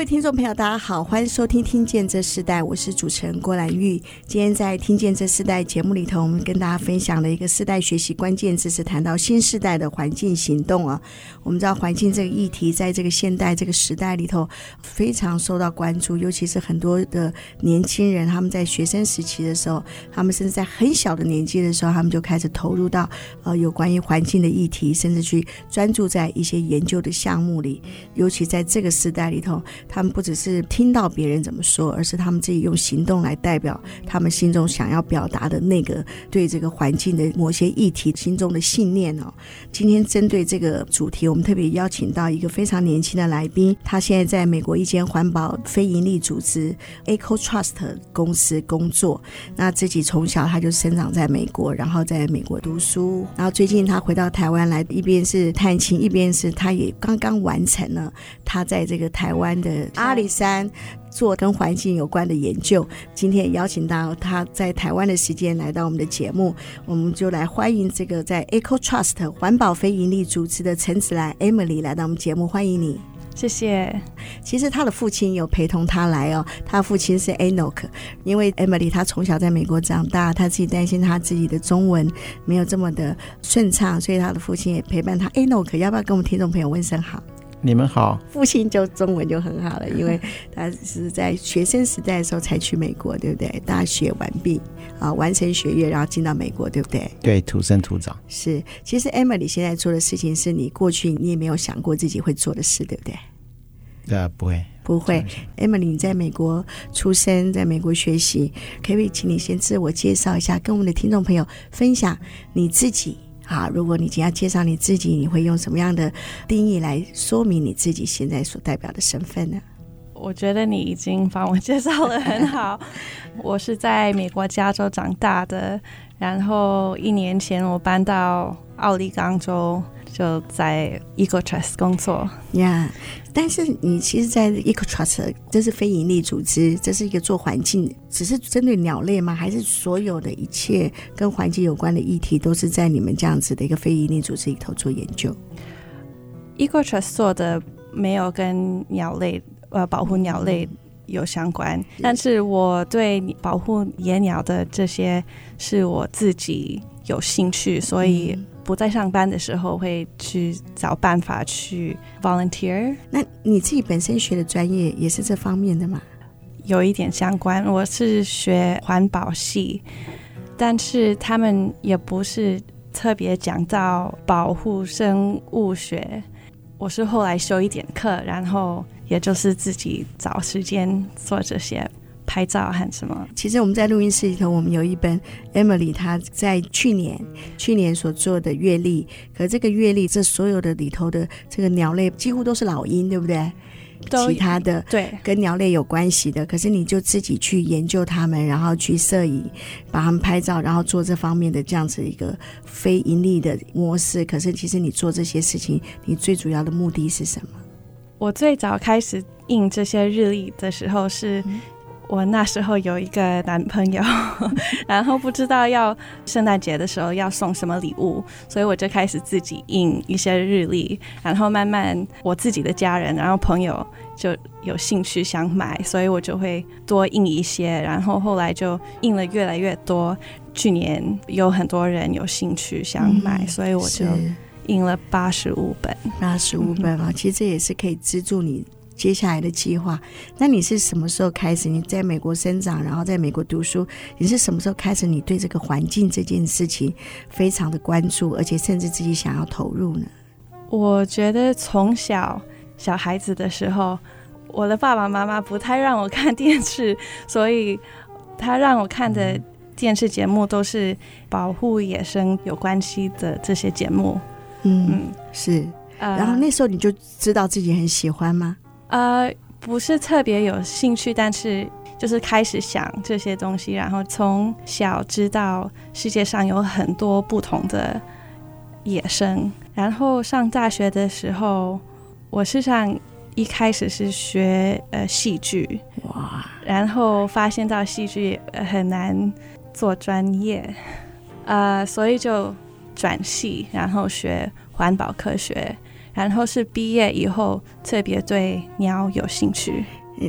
各位听众朋友，大家好，欢迎收听《听见这世代》，我是主持人郭兰玉。今天在《听见这世代》节目里头，我们跟大家分享的一个世代学习关键字是谈到新世代的环境行动啊。我们知道环境这个议题，在这个现代这个时代里头非常受到关注，尤其是很多的年轻人，他们在学生时期的时候，他们甚至在很小的年纪的时候，他们就开始投入到呃有关于环境的议题，甚至去专注在一些研究的项目里。尤其在这个时代里头。他们不只是听到别人怎么说，而是他们自己用行动来代表他们心中想要表达的那个对这个环境的某些议题心中的信念哦。今天针对这个主题，我们特别邀请到一个非常年轻的来宾，他现在在美国一间环保非营利组织 EcoTrust 公司工作。那自己从小他就生长在美国，然后在美国读书，然后最近他回到台湾来，一边是探亲，一边是他也刚刚完成了他在这个台湾的。阿里山做跟环境有关的研究，今天也邀请到他在台湾的时间来到我们的节目，我们就来欢迎这个在 EcoTrust 环保非营利组织的陈子兰 Emily 来到我们节目，欢迎你，谢谢。其实他的父亲有陪同他来哦，他父亲是 Enoch，因为 Emily 他从小在美国长大，他自己担心他自己的中文没有这么的顺畅，所以他的父亲也陪伴他。Enoch 要不要跟我们听众朋友问声好？你们好，父亲就中文就很好了，因为 他是在学生时代的时候才去美国，对不对？大学完毕啊，完成学业，然后进到美国，对不对？对，土生土长。是，其实 Emily 现在做的事情是你过去你也没有想过自己会做的事，对不对？对啊，不会，不会。Emily 你在美国出生，在美国学习，可不可以请你先自我介绍一下，跟我们的听众朋友分享你自己？好，如果你今天要介绍你自己，你会用什么样的定义来说明你自己现在所代表的身份呢？我觉得你已经帮我介绍的很好。我是在美国加州长大的，然后一年前我搬到奥利冈州。就在 EcoTrust 工作呀，yeah, 但是你其实，在 EcoTrust 这是非营利组织，这是一个做环境，只是针对鸟类吗？还是所有的一切跟环境有关的议题，都是在你们这样子的一个非营利组织里头做研究？EcoTrust 做的没有跟鸟类呃保护鸟类有相关，但是我对保护野鸟的这些是我自己有兴趣，所以。不在上班的时候，会去找办法去 volunteer。那你自己本身学的专业也是这方面的吗？有一点相关，我是学环保系，但是他们也不是特别讲到保护生物学。我是后来修一点课，然后也就是自己找时间做这些。拍照和什么？其实我们在录音室里头，我们有一本 Emily 她在去年去年所做的阅历。可这个阅历，这所有的里头的这个鸟类几乎都是老鹰，对不对？其他的对跟鸟类有关系的，可是你就自己去研究它们，然后去摄影，把它们拍照，然后做这方面的这样子一个非盈利的模式。可是其实你做这些事情，你最主要的目的是什么？我最早开始印这些日历的时候是。嗯我那时候有一个男朋友，然后不知道要圣诞节的时候要送什么礼物，所以我就开始自己印一些日历，然后慢慢我自己的家人，然后朋友就有兴趣想买，所以我就会多印一些，然后后来就印了越来越多。去年有很多人有兴趣想买，嗯、所以我就印了八十五本，八十五本啊，其实这也是可以资助你。接下来的计划，那你是什么时候开始？你在美国生长，然后在美国读书，你是什么时候开始？你对这个环境这件事情非常的关注，而且甚至自己想要投入呢？我觉得从小小孩子的时候，我的爸爸妈妈不太让我看电视，所以他让我看的电视节目都是保护野生有关系的这些节目。嗯，嗯是。然后那时候你就知道自己很喜欢吗？呃，不是特别有兴趣，但是就是开始想这些东西，然后从小知道世界上有很多不同的野生。然后上大学的时候，我是上一开始是学呃戏剧，哇，然后发现到戏剧很难做专业，呃，所以就转系，然后学环保科学。然后是毕业以后特别对鸟有兴趣。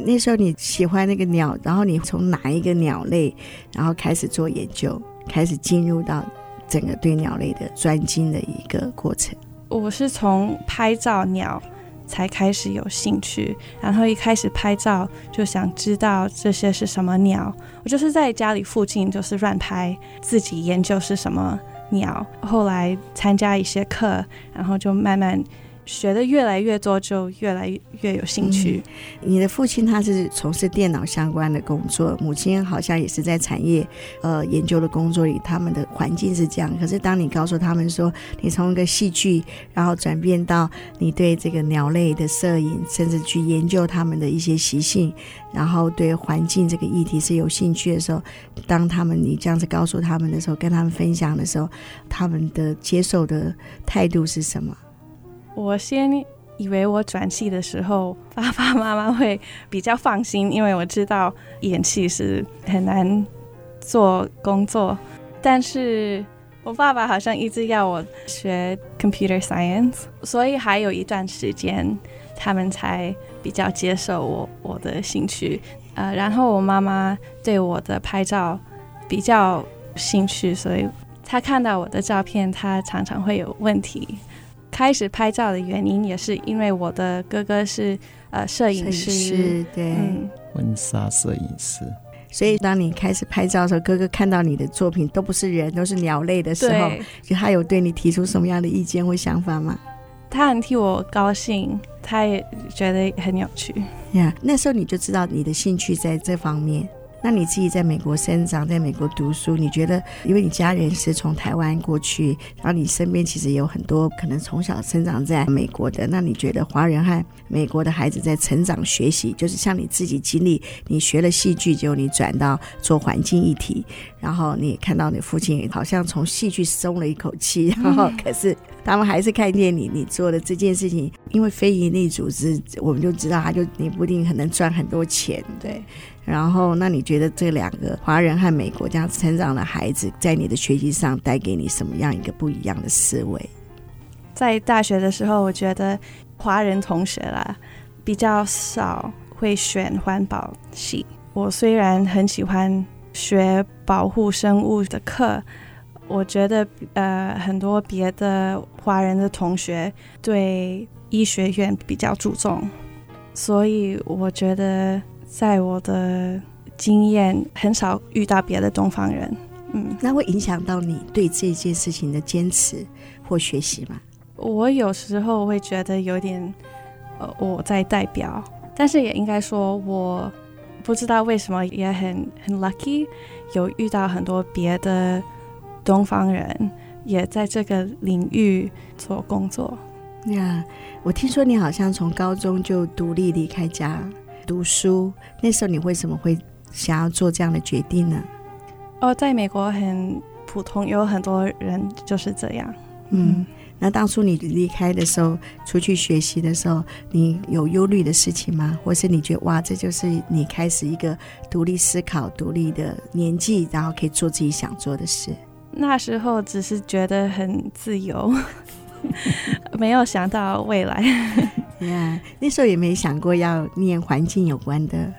那时候你喜欢那个鸟，然后你从哪一个鸟类，然后开始做研究，开始进入到整个对鸟类的专精的一个过程。我是从拍照鸟才开始有兴趣，然后一开始拍照就想知道这些是什么鸟。我就是在家里附近就是乱拍，自己研究是什么鸟。后来参加一些课，然后就慢慢。学的越来越多，就越来越有兴趣。你的父亲他是从事电脑相关的工作，母亲好像也是在产业呃研究的工作里，他们的环境是这样。可是当你告诉他们说，你从一个戏剧，然后转变到你对这个鸟类的摄影，甚至去研究他们的一些习性，然后对环境这个议题是有兴趣的时候，当他们你这样子告诉他们的时候，跟他们分享的时候，他们的接受的态度是什么？我先以为我转系的时候，爸爸妈妈会比较放心，因为我知道演戏是很难做工作。但是我爸爸好像一直要我学 computer science，所以还有一段时间，他们才比较接受我我的兴趣。呃，然后我妈妈对我的拍照比较兴趣，所以她看到我的照片，她常常会有问题。开始拍照的原因也是因为我的哥哥是呃摄影师，摄影师对，婚纱摄影师。所以当你开始拍照的时候，哥哥看到你的作品都不是人，都是鸟类的时候，就他有对你提出什么样的意见或想法吗？他很替我高兴，他也觉得很有趣。呀，yeah, 那时候你就知道你的兴趣在这方面。那你自己在美国生长，在美国读书，你觉得，因为你家人是从台湾过去，然后你身边其实有很多可能从小生长在美国的，那你觉得华人和美国的孩子在成长学习，就是像你自己经历，你学了戏剧，结果你转到做环境议题，然后你看到你父亲好像从戏剧松了一口气，然后可是他们还是看见你你做的这件事情，因为非营利组织，我们就知道他就你不一定可能赚很多钱，对。然后，那你觉得这两个华人和美国这样成长的孩子，在你的学习上带给你什么样一个不一样的思维？在大学的时候，我觉得华人同学啦比较少会选环保系。我虽然很喜欢学保护生物的课，我觉得呃很多别的华人的同学对医学院比较注重，所以我觉得。在我的经验，很少遇到别的东方人，嗯，那会影响到你对这件事情的坚持或学习吗？我有时候会觉得有点，呃，我在代表，但是也应该说，我不知道为什么也很很 lucky，有遇到很多别的东方人也在这个领域做工作。那，yeah, 我听说你好像从高中就独立离开家。读书那时候，你为什么会想要做这样的决定呢？哦，在美国很普通，有很多人就是这样。嗯，那当初你离开的时候，出去学习的时候，你有忧虑的事情吗？或是你觉得哇，这就是你开始一个独立思考、独立的年纪，然后可以做自己想做的事？那时候只是觉得很自由，没有想到未来。那时候也没想过要念环境有关的，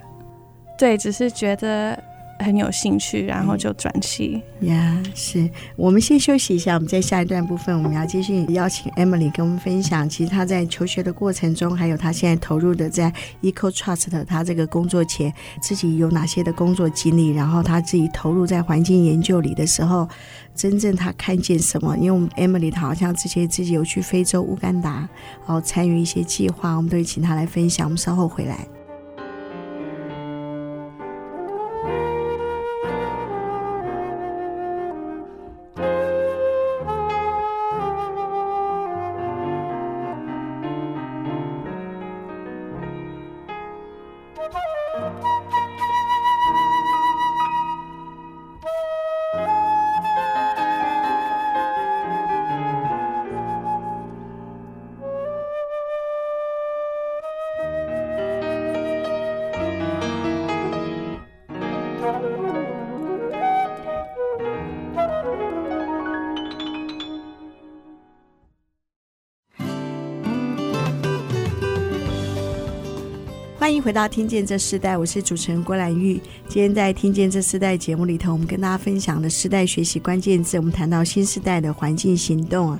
对，只是觉得很有兴趣，然后就转系。呀，yeah, 是我们先休息一下，我们在下一段部分，我们要继续邀请 Emily 跟我们分享，其实她在求学的过程中，还有她现在投入的在 Eco Trust 她这个工作前，自己有哪些的工作经历，然后她自己投入在环境研究里的时候。真正他看见什么？因为我们 Emily 她好像之前自己有去非洲乌干达，然后参与一些计划，我们都会请她来分享。我们稍后回来。回到《听见这世代》，我是主持人郭兰玉。今天在《听见这世代》节目里头，我们跟大家分享的世代学习关键字，我们谈到新时代的环境行动啊。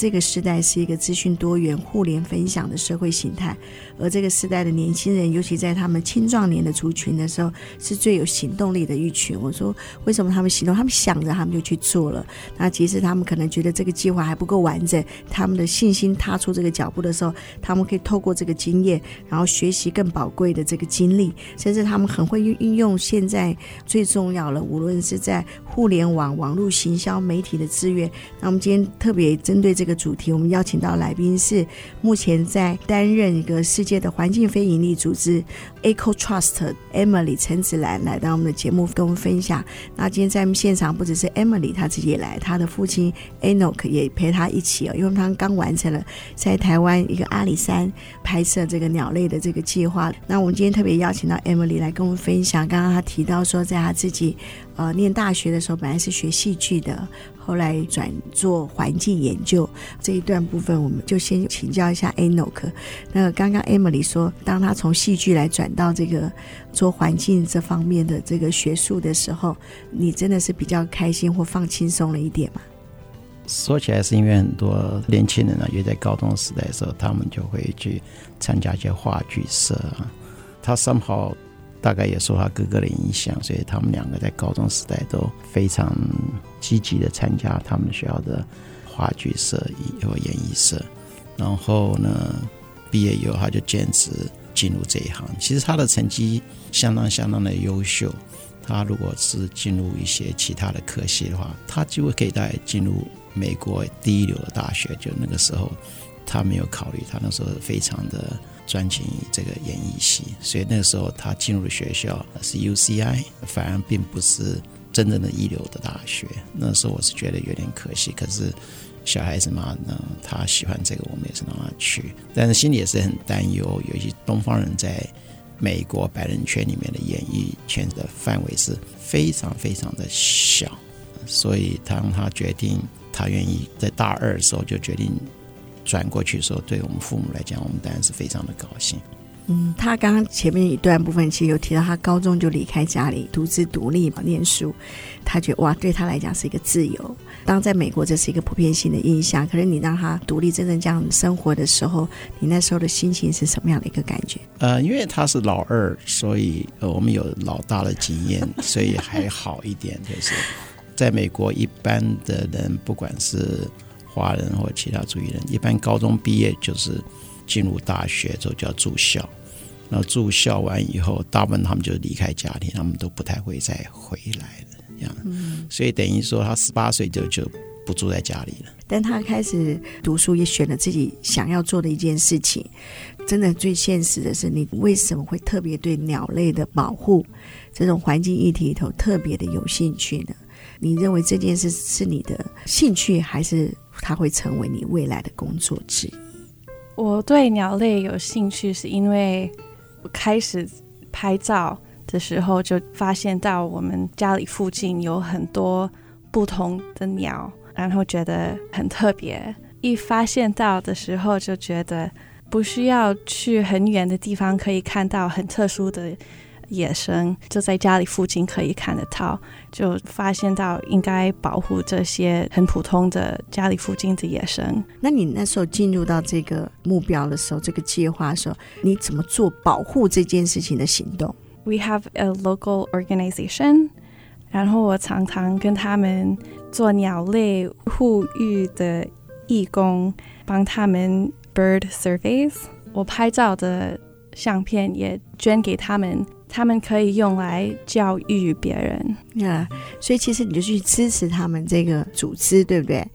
这个时代是一个资讯多元、互联分享的社会形态，而这个时代的年轻人，尤其在他们青壮年的族群的时候，是最有行动力的一群。我说，为什么他们行动？他们想着，他们就去做了。那即使他们可能觉得这个计划还不够完整，他们的信心踏出这个脚步的时候，他们可以透过这个经验，然后学习更宝贵的这个经历，甚至他们很会运运用现在最重要的，无论是在互联网、网络行销、媒体的资源。那我们今天特别针对这个。主题，我们邀请到来宾是目前在担任一个世界的环境非营利组织 Eco Trust Emily 陈子兰来到我们的节目跟我们分享。那今天在我们现场不只是 Emily，她自己也来，她的父亲 Enoch 也陪她一起哦，因为他刚完成了在台湾一个阿里山拍摄这个鸟类的这个计划。那我们今天特别邀请到 Emily 来跟我们分享。刚刚她提到说，在她自己呃念大学的时候，本来是学戏剧的。后来转做环境研究这一段部分，我们就先请教一下 Anok。那刚刚 Emily 说，当他从戏剧来转到这个做环境这方面的这个学术的时候，你真的是比较开心或放轻松了一点吗？说起来是因为很多年轻人啊，也在高中时代的时候，他们就会去参加一些话剧社啊，他 somehow。大概也受他哥哥的影响，所以他们两个在高中时代都非常积极的参加他们学校的话剧社和演艺社。然后呢，毕业以后他就坚持进入这一行。其实他的成绩相当相当的优秀。他如果是进入一些其他的科系的话，他就会可以带进入美国第一流的大学。就那个时候，他没有考虑，他那时候非常的。专精于这个演艺系，所以那个时候他进入学校是 UCI，反而并不是真正的一流的大学。那时候我是觉得有点可惜，可是小孩子嘛，呢，他喜欢这个，我们也是让他去，但是心里也是很担忧，尤其东方人在美国白人圈里面的演艺圈的范围是非常非常的小，所以当他决定他愿意在大二的时候就决定。转过去的时候，对我们父母来讲，我们当然是非常的高兴。嗯，他刚刚前面一段部分其实有提到，他高中就离开家里，独自独立嘛念书。他觉得哇，对他来讲是一个自由。当在美国，这是一个普遍性的印象。可是你让他独立真正这样生活的时候，你那时候的心情是什么样的一个感觉？呃，因为他是老二，所以呃，我们有老大的经验，所以还好一点。就是在美国，一般的人不管是。华人或其他族裔人，一般高中毕业就是进入大学之后就要住校，然后住校完以后，大部分他们就离开家庭，他们都不太会再回来了这样。嗯，所以等于说他十八岁就就不住在家里了。但他开始读书，也选了自己想要做的一件事情。真的最现实的是，你为什么会特别对鸟类的保护这种环境议题里头特别的有兴趣呢？你认为这件事是你的兴趣，还是？它会成为你未来的工作之一。我对鸟类有兴趣，是因为我开始拍照的时候，就发现到我们家里附近有很多不同的鸟，然后觉得很特别。一发现到的时候，就觉得不需要去很远的地方，可以看到很特殊的。野生就在家里附近可以看得到，就发现到应该保护这些很普通的家里附近的野生。那你那时候进入到这个目标的时候，这个计划的时候，你怎么做保护这件事情的行动？We have a local organization，然后我常常跟他们做鸟类护育的义工，帮他们 bird surveys。我拍照的相片也捐给他们。他们可以用来教育别人呀，yeah, 所以其实你就去支持他们这个组织，对不对？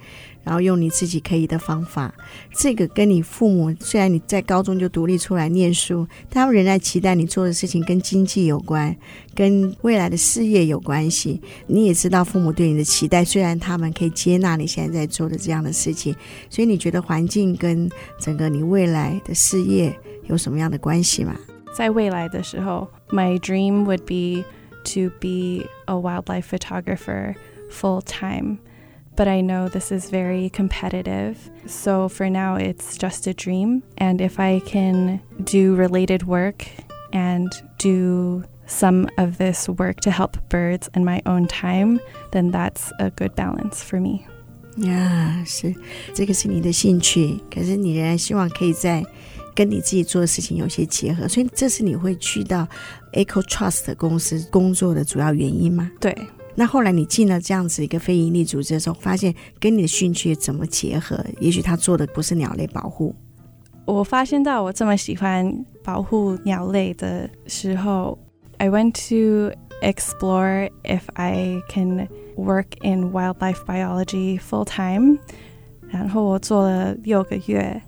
然后用你自己可以的方法，这个跟你父母虽然你在高中就独立出来念书，但他们仍然期待你做的事情跟经济有关，跟未来的事业有关系。你也知道父母对你的期待，虽然他们可以接纳你现在在做的这样的事情，所以你觉得环境跟整个你未来的事业有什么样的关系吗？在未来的时候，My dream would be to be a wildlife photographer full time, but I know this is very competitive. So for now, it's just a dream. And if I can do related work and do some of this work to help birds in my own time, then that's a good balance for me. 呀，yeah, 是这个是你的兴趣，可是你仍然希望可以在 跟你自己做的事情有些结合，所以这是你会去到 Eco Trust 公司工作的主要原因吗？对。那后来你进了这样子一个非营利组织的时候，发现跟你的兴趣怎么结合？也许他做的不是鸟类保护。我发现到我这么喜欢保护鸟类的时候，I went to explore if I can work in wildlife biology full time，然后我做了六个月，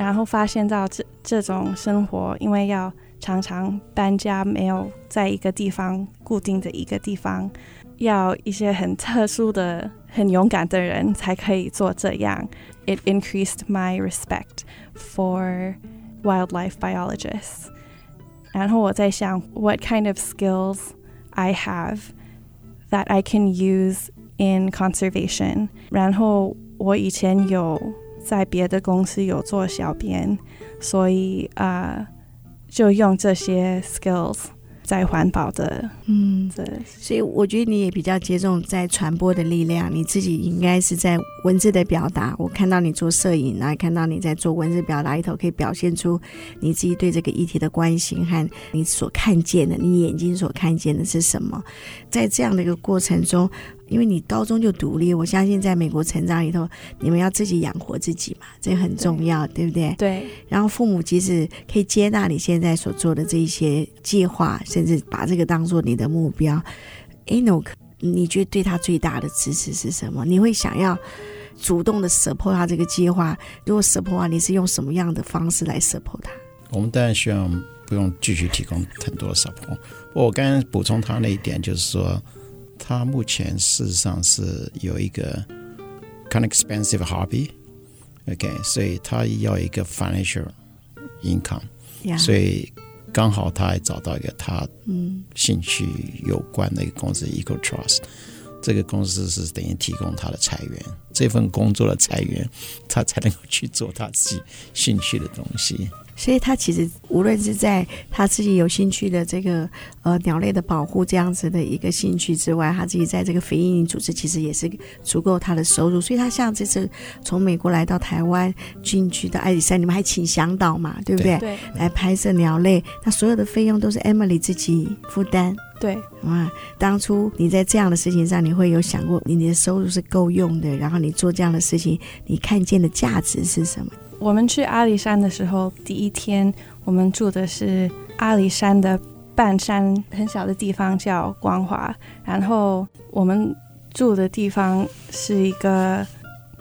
然后发现到这这种生活，因为要常常搬家，没有在一个地方固定的一个地方，要一些很特殊的、很勇敢的人才可以做这样。It increased my respect for wildlife biologists。然后我在想，what kind of skills I have that I can use in conservation。然后我以前有在别的公司有做小编，所以啊，uh, 就用这些 skills。在环保的，嗯，对，所以我觉得你也比较接重在传播的力量，你自己应该是在文字的表达。我看到你做摄影，然后看到你在做文字表达里头，可以表现出你自己对这个议题的关心和你所看见的，你眼睛所看见的是什么。在这样的一个过程中。因为你高中就独立，我相信在美国成长里头，你们要自己养活自己嘛，这很重要，对，对不对？对。然后父母即使可以接纳你现在所做的这一些计划，甚至把这个当做你的目标，Enoch，你觉得对他最大的支持是什么？你会想要主动的 support 他这个计划？如果 support 啊，你是用什么样的方式来 support 他？我们当然希望不用继续提供很多 support。我刚刚补充他那一点，就是说。他目前事实上是有一个 kind of expensive hobby，OK，所以他要一个 financial income，Yeah. 所以刚好他还找到一个他兴趣有关的一个公司 Eco Trust，这个公司是等于提供他的财源，这份工作的财源，他才能够去做他自己兴趣的东西。所以他其实无论是在他自己有兴趣的这个呃鸟类的保护这样子的一个兴趣之外，他自己在这个非营利组织其实也是足够他的收入。所以他像这次从美国来到台湾进去的阿里山，你们还请向导嘛，对不对？对。来拍摄鸟类，那所有的费用都是 Emily 自己负担。对。哇，当初你在这样的事情上，你会有想过你的收入是够用的，然后你做这样的事情，你看见的价值是什么？我们去阿里山的时候，第一天我们住的是阿里山的半山很小的地方，叫光华。然后我们住的地方是一个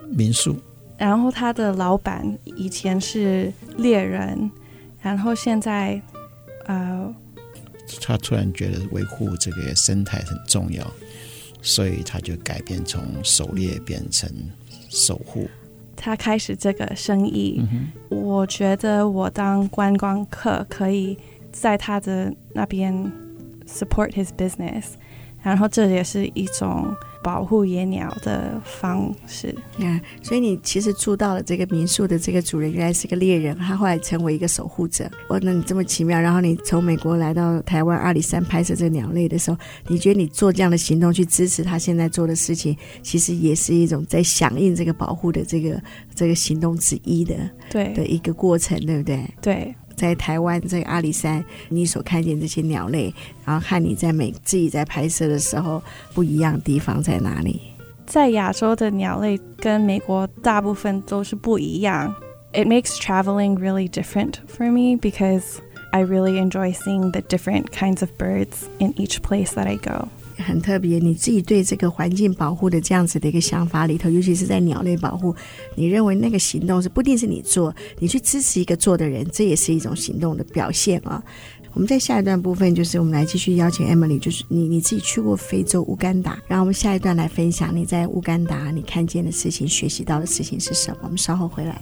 民宿。然后他的老板以前是猎人，然后现在呃，他突然觉得维护这个生态很重要，所以他就改变从狩猎变成守护。他开始这个生意，我觉得我当观光客可以在他的那边 support his business，然后这也是一种保护野鸟的方式。Yeah, 所以你其实住到了这个民宿的这个主人原来是个猎人，他后来成为一个守护者。哇，那你这么奇妙，然后你从美国来到台湾阿里山拍摄这个鸟类的时候，你觉得你做这样的行动去支持他现在做的事情，其实也是一种在响应这个保护的这个这个行动之一的，对的一个过程，对不对？对。在台湾这个阿里山，你所看见这些鸟类，然后和你在美自己在拍摄的时候不一样地方在哪里？在亚洲的鸟类跟美国大部分都是不一样。It makes traveling really different for me because I really enjoy seeing the different kinds of birds in each place that I go. 很特别，你自己对这个环境保护的这样子的一个想法里头，尤其是在鸟类保护，你认为那个行动是不一定是你做，你去支持一个做的人，这也是一种行动的表现啊。我们在下一段部分，就是我们来继续邀请 Emily，就是你你自己去过非洲乌干达，然后我们下一段来分享你在乌干达你看见的事情、学习到的事情是什么？我们稍后回来。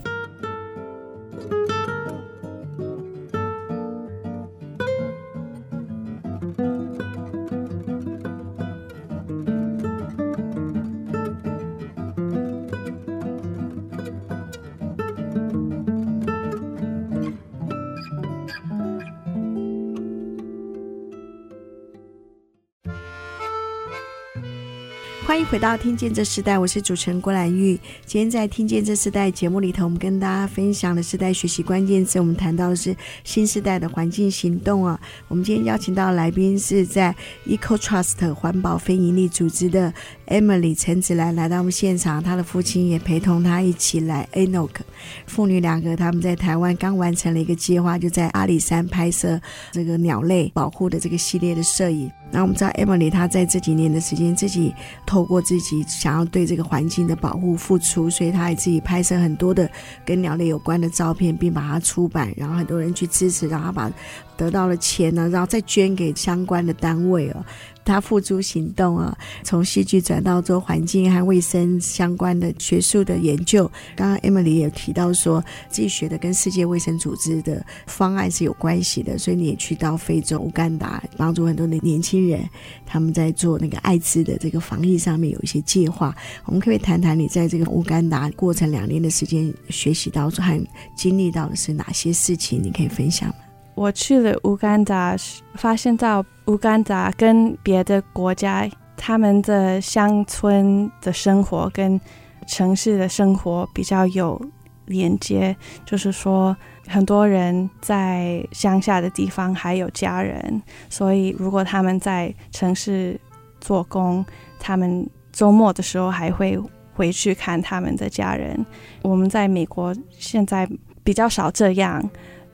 回到《听见这时代》，我是主持人郭兰玉。今天在《听见这时代》节目里头，我们跟大家分享的是在学习关键词，我们谈到的是新时代的环境行动啊。我们今天邀请到来宾是在 Eco Trust 环保非营利组织的 Emily 陈子兰来到我们现场，她的父亲也陪同她一起来。Enoch 父女两个他们在台湾刚完成了一个计划，就在阿里山拍摄这个鸟类保护的这个系列的摄影。那我们知道 Emily 她在这几年的时间自己透过自己想要对这个环境的保护付出，所以她也自己拍摄很多的跟鸟类有关的照片，并把它出版，然后很多人去支持，然后把得到了钱呢，然后再捐给相关的单位哦。他付诸行动啊，从戏剧转到做环境和卫生相关的学术的研究。刚刚 Emily 也提到说，自己学的跟世界卫生组织的方案是有关系的，所以你也去到非洲乌干达，帮助很多的年轻人，他们在做那个艾滋的这个防疫上面有一些计划。我们可以谈谈你在这个乌干达过程两年的时间学习到和经历到的是哪些事情？你可以分享吗？我去了乌干达，发现到乌干达跟别的国家，他们的乡村的生活跟城市的生活比较有连接。就是说，很多人在乡下的地方还有家人，所以如果他们在城市做工，他们周末的时候还会回去看他们的家人。我们在美国现在比较少这样。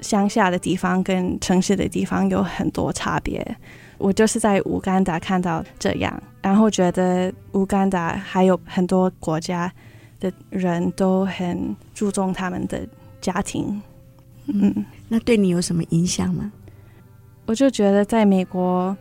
乡下的地方跟城市的地方有很多差别。我就是在乌干达看到这样，然后觉得乌干达还有很多国家的人都很注重他们的家庭。嗯，那对你有什么影响吗？我就觉得在美国，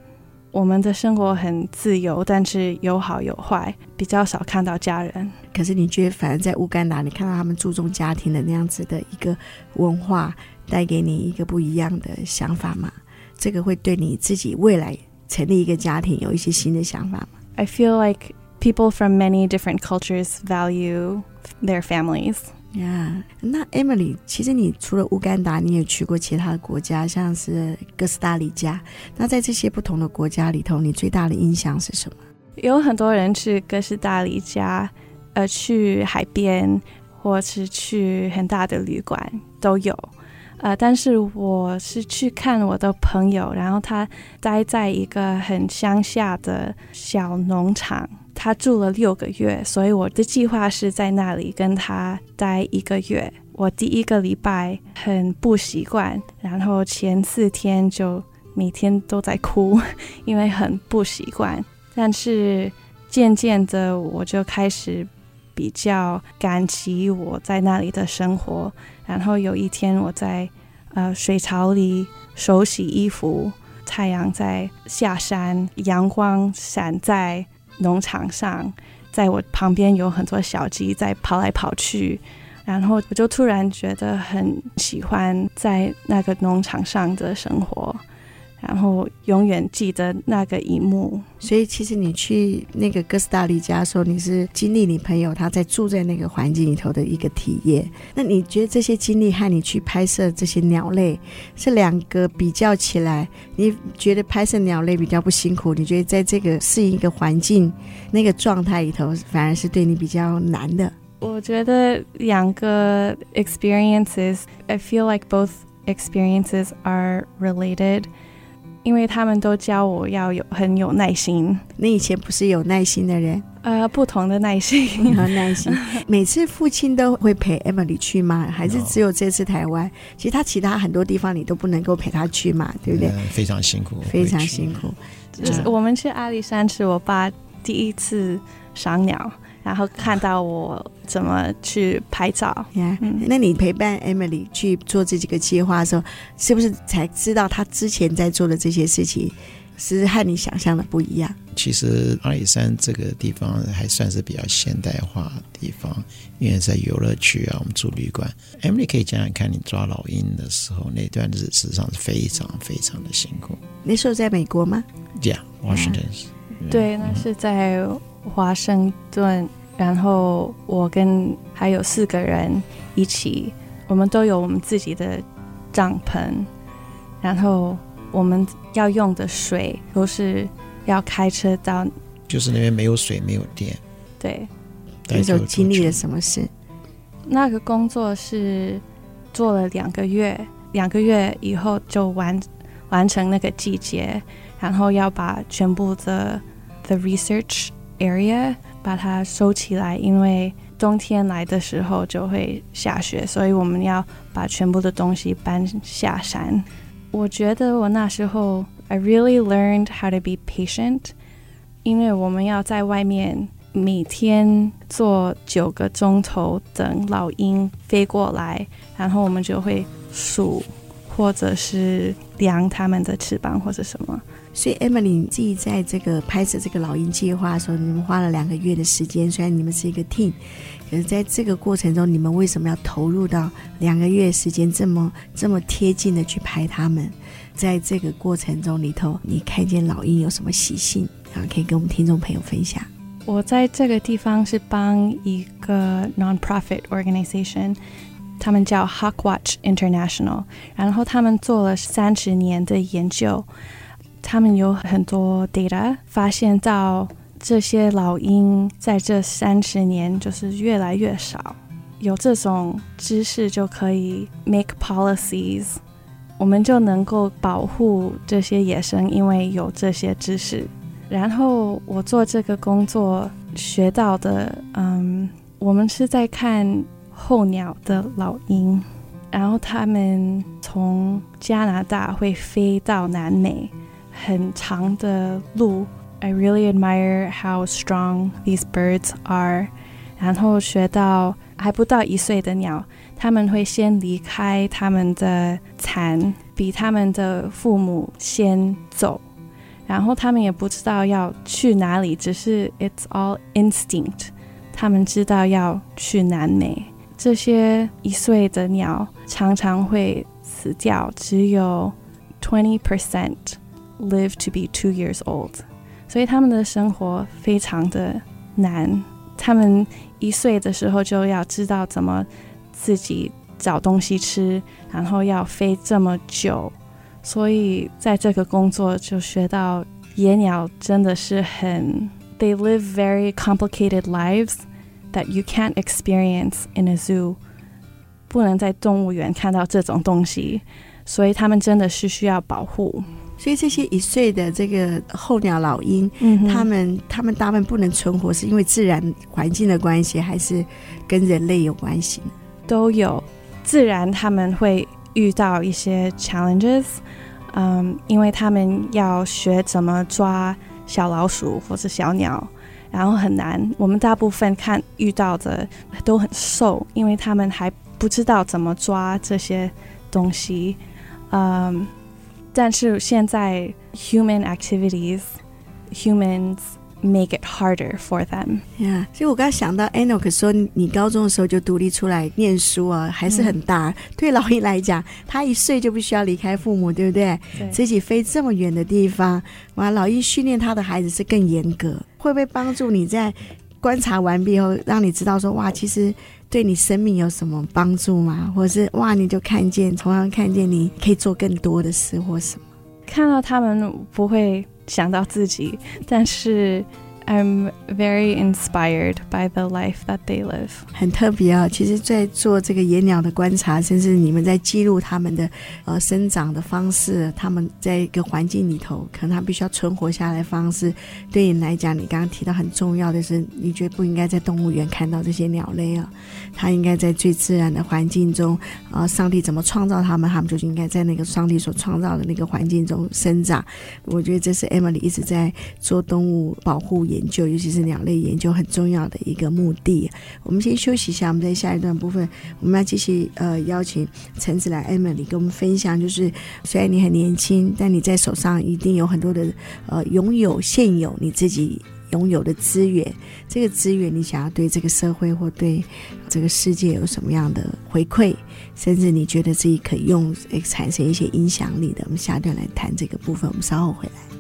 我们的生活很自由，但是有好有坏，比较少看到家人。可是你觉得，反正在乌干达，你看到他们注重家庭的那样子的一个文化。带给你一个不一样的想法吗？这个会对你自己未来成立一个家庭有一些新的想法吗？I feel like people from many different cultures value their families. Yeah. 那 Emily，其实你除了乌干达，你也去过其他的国家，像是哥斯达黎加。那在这些不同的国家里头，你最大的印象是什么？有很多人去哥斯达黎加，呃，去海边，或是去很大的旅馆都有。呃，但是我是去看我的朋友，然后他待在一个很乡下的小农场，他住了六个月，所以我的计划是在那里跟他待一个月。我第一个礼拜很不习惯，然后前四天就每天都在哭，因为很不习惯。但是渐渐的，我就开始比较感激我在那里的生活。然后有一天，我在呃水槽里手洗衣服，太阳在下山，阳光闪在农场上，在我旁边有很多小鸡在跑来跑去，然后我就突然觉得很喜欢在那个农场上的生活。然后永远记得那个一幕，所以其实你去那个哥斯达黎加的时候，你是经历你朋友他在住在那个环境里头的一个体验。那你觉得这些经历和你去拍摄这些鸟类，是两个比较起来，你觉得拍摄鸟类比较不辛苦？你觉得在这个适应一个环境那个状态里头，反而是对你比较难的？我觉得两个 experiences，I feel like both experiences are related. 因为他们都教我要有很有耐心。你以前不是有耐心的人？呃，不同的耐心，有 耐心。每次父亲都会陪 Emily 去吗？还是只有这次台湾？No. 其实他其他很多地方你都不能够陪他去嘛，对不对？嗯，非常辛苦，非常辛苦。就是我们去阿里山是我爸第一次赏鸟。然后看到我怎么去拍照？Yeah, 嗯，那你陪伴 Emily 去做这几个计划的时候，是不是才知道她之前在做的这些事情是和你想象的不一样？其实阿里山这个地方还算是比较现代化的地方，因为在游乐区啊，我们住旅馆。Emily 可以讲讲看你抓老鹰的时候那段日子，事实上是非常非常的辛苦。那时候在美国吗？Yeah，Washington。对，那是在。华盛顿，然后我跟还有四个人一起，我们都有我们自己的帐篷，然后我们要用的水都是要开车到就是那边没有水，没有电。对，那时候经历了什么事？那个工作是做了两个月，两个月以后就完完成那个季节，然后要把全部的 the research area 把它收起来，因为冬天来的时候就会下雪，所以我们要把全部的东西搬下山。我觉得我那时候 I really learned how to be patient，因为我们要在外面。每天坐九个钟头等老鹰飞过来，然后我们就会数，或者是量它们的翅膀或者什么。所以，Emily，你自己在这个拍摄这个老鹰计划的时候，你们花了两个月的时间。虽然你们是一个 team，可是在这个过程中，你们为什么要投入到两个月时间这么这么贴近的去拍它们？在这个过程中里头，你看见老鹰有什么习性啊？可以跟我们听众朋友分享。我在这个地方是帮一个 non-profit organization，他们叫 Hawkwatch International，然后他们做了三十年的研究，他们有很多 data，发现到这些老鹰在这三十年就是越来越少，有这种知识就可以 make policies，我们就能够保护这些野生，因为有这些知识。然后我做这个工作学到的，嗯，我们是在看候鸟的老鹰，然后他们从加拿大会飞到南美，很长的路。I really admire how strong these birds are。然后学到还不到一岁的鸟，他们会先离开他们的蚕，比他们的父母先走。然后他们也不知道要去哪里，只是 it's all instinct。他们知道要去南美。这些一岁的鸟常常会死掉，只有 twenty percent live to be two years old。所以他们的生活非常的难。他们一岁的时候就要知道怎么自己找东西吃，然后要飞这么久。所以在这个工作就学到野鸟真的是很，they live very complicated lives that you can't experience in a zoo，不能在动物园看到这种东西，所以他们真的是需要保护。所以这些一岁的这个候鸟老鹰，嗯，他们他们大部分不能存活，是因为自然环境的关系，还是跟人类有关系？都有，自然他们会。遇到一些 challenges，嗯，因为他们要学怎么抓小老鼠或者小鸟，然后很难。我们大部分看遇到的都很瘦，因为他们还不知道怎么抓这些东西。嗯，但是现在 human activities，humans。Make it harder for them. Yeah，所以我刚刚想到，Anouk 说你高中的时候就独立出来念书啊，还是很大。嗯、对老鹰来讲，他一岁就必须要离开父母，对不对？对。自己飞这么远的地方，哇，老鹰训练他的孩子是更严格。会不会帮助你在观察完毕后，让你知道说，哇，其实对你生命有什么帮助吗？或者是哇，你就看见，从而看见你可以做更多的事或什么？看到他们不会。想到自己，但是。I'm very inspired by the life that they live。很特别啊！其实，在做这个野鸟的观察，甚至你们在记录它们的呃生长的方式，它们在一个环境里头，可能它必须要存活下来的方式。对你来讲，你刚刚提到很重要的是，你觉得不应该在动物园看到这些鸟类啊，它应该在最自然的环境中。啊、上帝怎么创造它们，它们就应该在那个上帝所创造的那个环境中生长。我觉得这是 Emily 一直在做动物保护。研究，尤其是鸟类研究很重要的一个目的。我们先休息一下，我们在下一段部分，我们要继续呃邀请陈子来 Emily 跟我们分享。就是虽然你很年轻，但你在手上一定有很多的呃拥有现有你自己拥有的资源。这个资源你想要对这个社会或对这个世界有什么样的回馈，甚至你觉得自己可以用产生一些影响力的，我们下段来谈这个部分。我们稍后回来。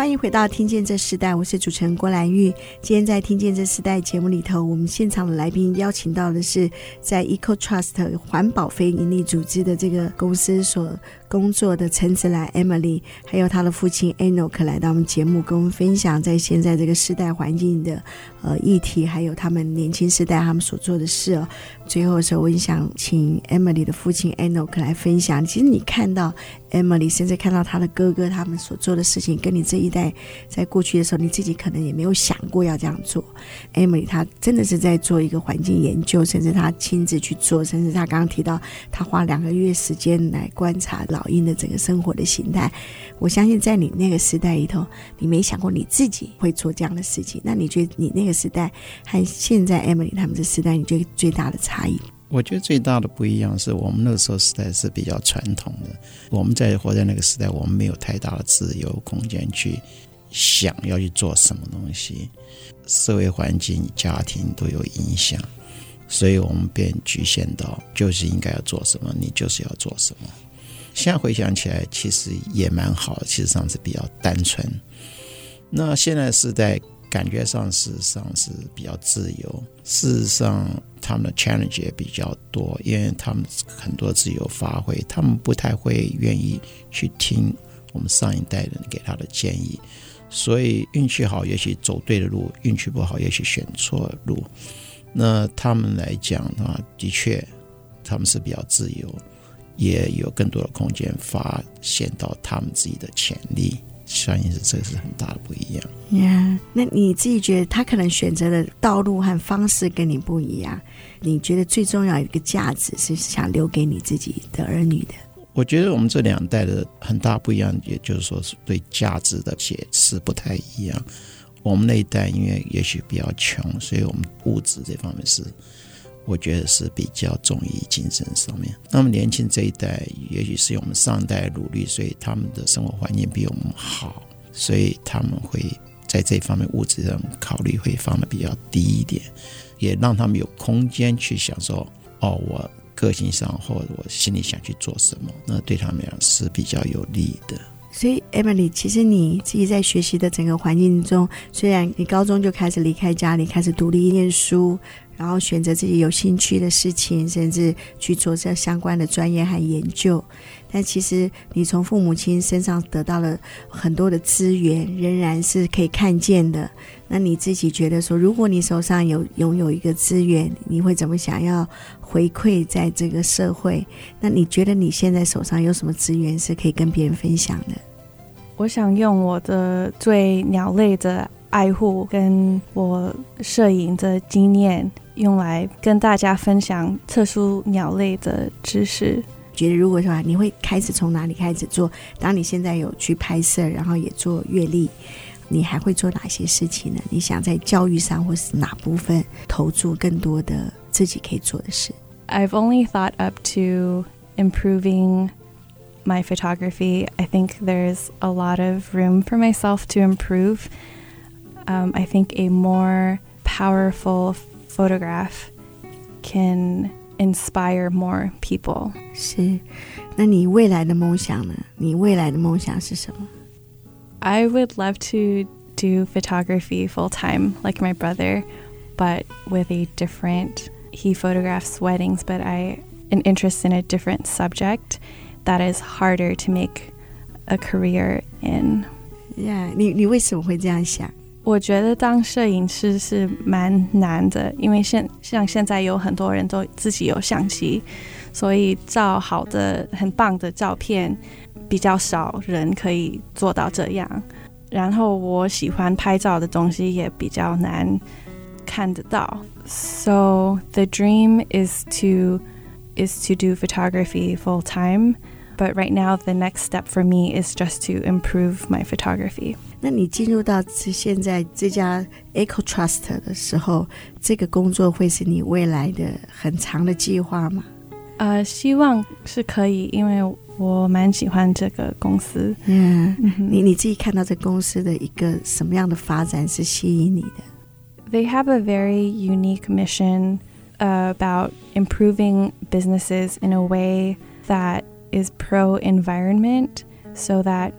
欢迎回到《听见这时代》，我是主持人郭兰玉。今天在《听见这时代》节目里头，我们现场的来宾邀请到的是在 Eco Trust 环保非营利组织的这个公司所工作的陈子兰 Emily，还有他的父亲 Enoch 来到我们节目，跟我们分享在现在这个时代环境的呃议题，还有他们年轻时代他们所做的事哦。最后的时候，我也想请 Emily 的父亲 Enoch 来分享。其实你看到 Emily，甚至看到他的哥哥他们所做的事情，跟你这一代在过去的时候，你自己可能也没有想过要这样做。Emily 他真的是在做一个环境研究，甚至他亲自去做，甚至他刚刚提到他花两个月时间来观察老鹰的整个生活的形态。我相信在你那个时代里头，你没想过你自己会做这样的事情。那你觉得你那个时代和现在 Emily 他们这时代，你觉得最大的差异？我觉得最大的不一样是我们那个时候时代是比较传统的，我们在活在那个时代，我们没有太大的自由空间去想要去做什么东西，社会环境、家庭都有影响，所以我们便局限到就是应该要做什么，你就是要做什么。现在回想起来，其实也蛮好，其实上是比较单纯。那现在时代。感觉上，事实上是比较自由。事实上，他们的 challenge 也比较多，因为他们很多自由发挥，他们不太会愿意去听我们上一代人给他的建议。所以运气好，也许走对的路；运气不好，也许选错路。那他们来讲的话，的确他们是比较自由，也有更多的空间发现到他们自己的潜力。相信是这个是很大的不一样。呀，那你自己觉得他可能选择的道路和方式跟你不一样？你觉得最重要的一个价值是想留给你自己的儿女的？我觉得我们这两代的很大不一样，也就是说是对价值的解释不太一样。我们那一代因为也许比较穷，所以我们物质这方面是。我觉得是比较重于精神上面。那么年轻这一代，也许是我们上一代努力，所以他们的生活环境比我们好，所以他们会在这方面物质上考虑会放的比较低一点，也让他们有空间去享受。哦，我个性上或者我心里想去做什么，那对他们来讲是比较有利的。所以，Emily，其实你自己在学习的整个环境中，虽然你高中就开始离开家里，开始独立念书。然后选择自己有兴趣的事情，甚至去做这相关的专业和研究。但其实你从父母亲身上得到了很多的资源，仍然是可以看见的。那你自己觉得说，如果你手上有拥有一个资源，你会怎么想要回馈在这个社会？那你觉得你现在手上有什么资源是可以跟别人分享的？我想用我的对鸟类的爱护跟我摄影的经验。用来跟大家分享特殊鸟类的知识。觉得如果说你会开始从哪里开始做？当你现在有去拍摄，然后也做阅历，你还会做哪些事情呢？你想在教育上或是哪部分投注更多的自己可以做的事？I've only thought up to improving my photography. I think there's a lot of room for myself to improve. Um, I think a more powerful photograph can inspire more people. 是，那你未来的梦想呢？你未来的梦想是什么 ？I would love to do photography full time, like my brother, but with a different. He photographs weddings, but I an interest in a different subject that is harder to make a career in. Yeah，你你为什么会这样想？我觉得当摄影师是蛮难的，因为现像现在有很多人都自己有相机，所以照好的很棒的照片 比较少人可以做到这样。然后我喜欢拍照的东西也比较难看得到。So the dream is to is to do photography full time, but right now the next step for me is just to improve my photography. 那你进入到这现在这家 Eco Trust 的时候，这个工作会是你未来的很长的计划吗？呃，希望是可以，因为 我蛮喜欢这个公司。嗯，你你自己看到这公司的一个什么样的发展是吸引你的？They have a very unique mission about improving businesses in a way that is pro environment, so that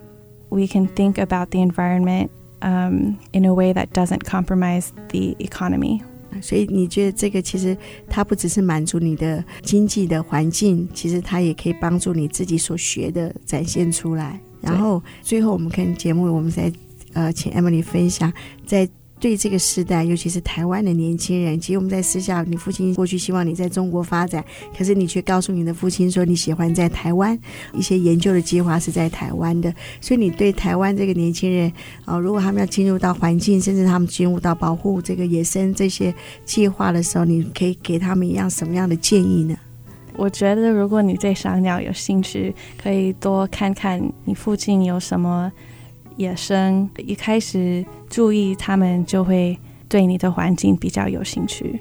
we can think about the environment um, in a way that doesn't compromise the economy. 所以你觉得这个其实它不只是满足你的经济的环境，其实它也可以帮助你自己所学的展现出来。然后最后我们看节目，我们再呃请 Emily 分享在。对这个时代，尤其是台湾的年轻人，其实我们在私下，你父亲过去希望你在中国发展，可是你却告诉你的父亲说你喜欢在台湾，一些研究的计划是在台湾的，所以你对台湾这个年轻人啊、如果他们要进入到环境，甚至他们进入到保护这个野生这些计划的时候，你可以给他们一样什么样的建议呢？我觉得，如果你对赏鸟有兴趣，可以多看看你附近有什么。野生一开始注意，他们就会对你的环境比较有兴趣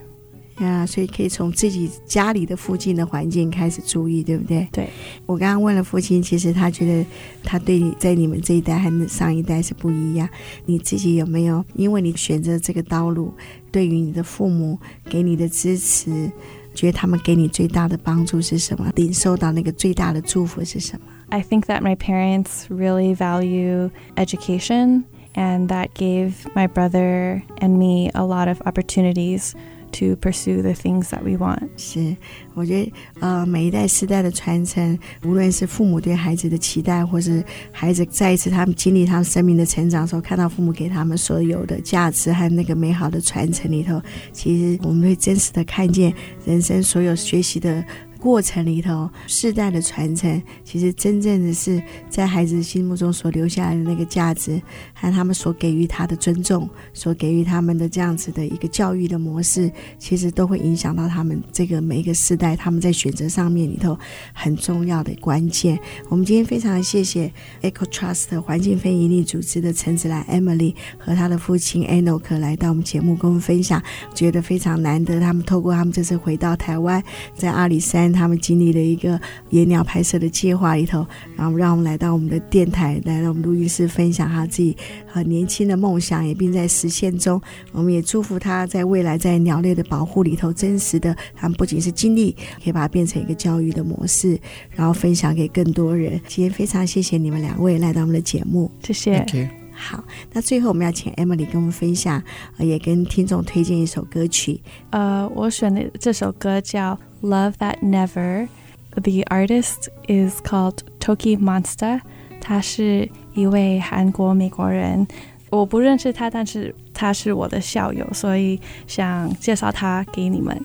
呀。Yeah, 所以可以从自己家里的附近的环境开始注意，对不对？对。我刚刚问了父亲，其实他觉得他对你在你们这一代和上一代是不一样。你自己有没有因为你选择这个道路，对于你的父母给你的支持，觉得他们给你最大的帮助是什么？领受到那个最大的祝福是什么？I think that my parents really value education, and that gave my brother and me a lot of opportunities To pursue the things that we want. 是，我觉得呃，每一代时代的传承，无论是父母对孩子的期待，或是孩子再一次他们经历他们生命的成长的时候，看到父母给他们所有的价值和那个美好的传承里头，其实我们会真实的看见人生所有学习的。过程里头，世代的传承，其实真正的是在孩子心目中所留下来的那个价值，和他们所给予他的尊重，所给予他们的这样子的一个教育的模式，其实都会影响到他们这个每一个世代他们在选择上面里头很重要的关键。我们今天非常谢谢 Eco Trust 环境非营利组织的陈子兰 Emily 和他的父亲 Anok 来到我们节目跟我们分享，觉得非常难得。他们透过他们这次回到台湾，在阿里山。他们经历了一个野鸟拍摄的计划里头，然后让我们来到我们的电台，来到我们录音室分享他自己很年轻的梦想，也并在实现中。我们也祝福他在未来在鸟类的保护里头，真实的他们不仅是经历，可以把它变成一个教育的模式，然后分享给更多人。今天非常谢谢你们两位来到我们的节目，谢谢。好，那最后我们要请 Emily 跟我们分享，也跟听众推荐一首歌曲。呃，我选的这首歌叫。Love That Never. The artist is called Toki Monster，他是一位韩国美国人，我不认识他，但是他是我的校友，所以想介绍他给你们。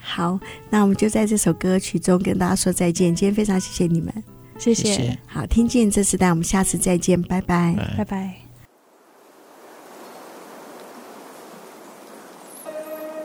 好，那我们就在这首歌曲中跟大家说再见。今天非常谢谢你们，谢谢。谢谢。好，听见这时代，我们下次再见，拜拜，拜拜。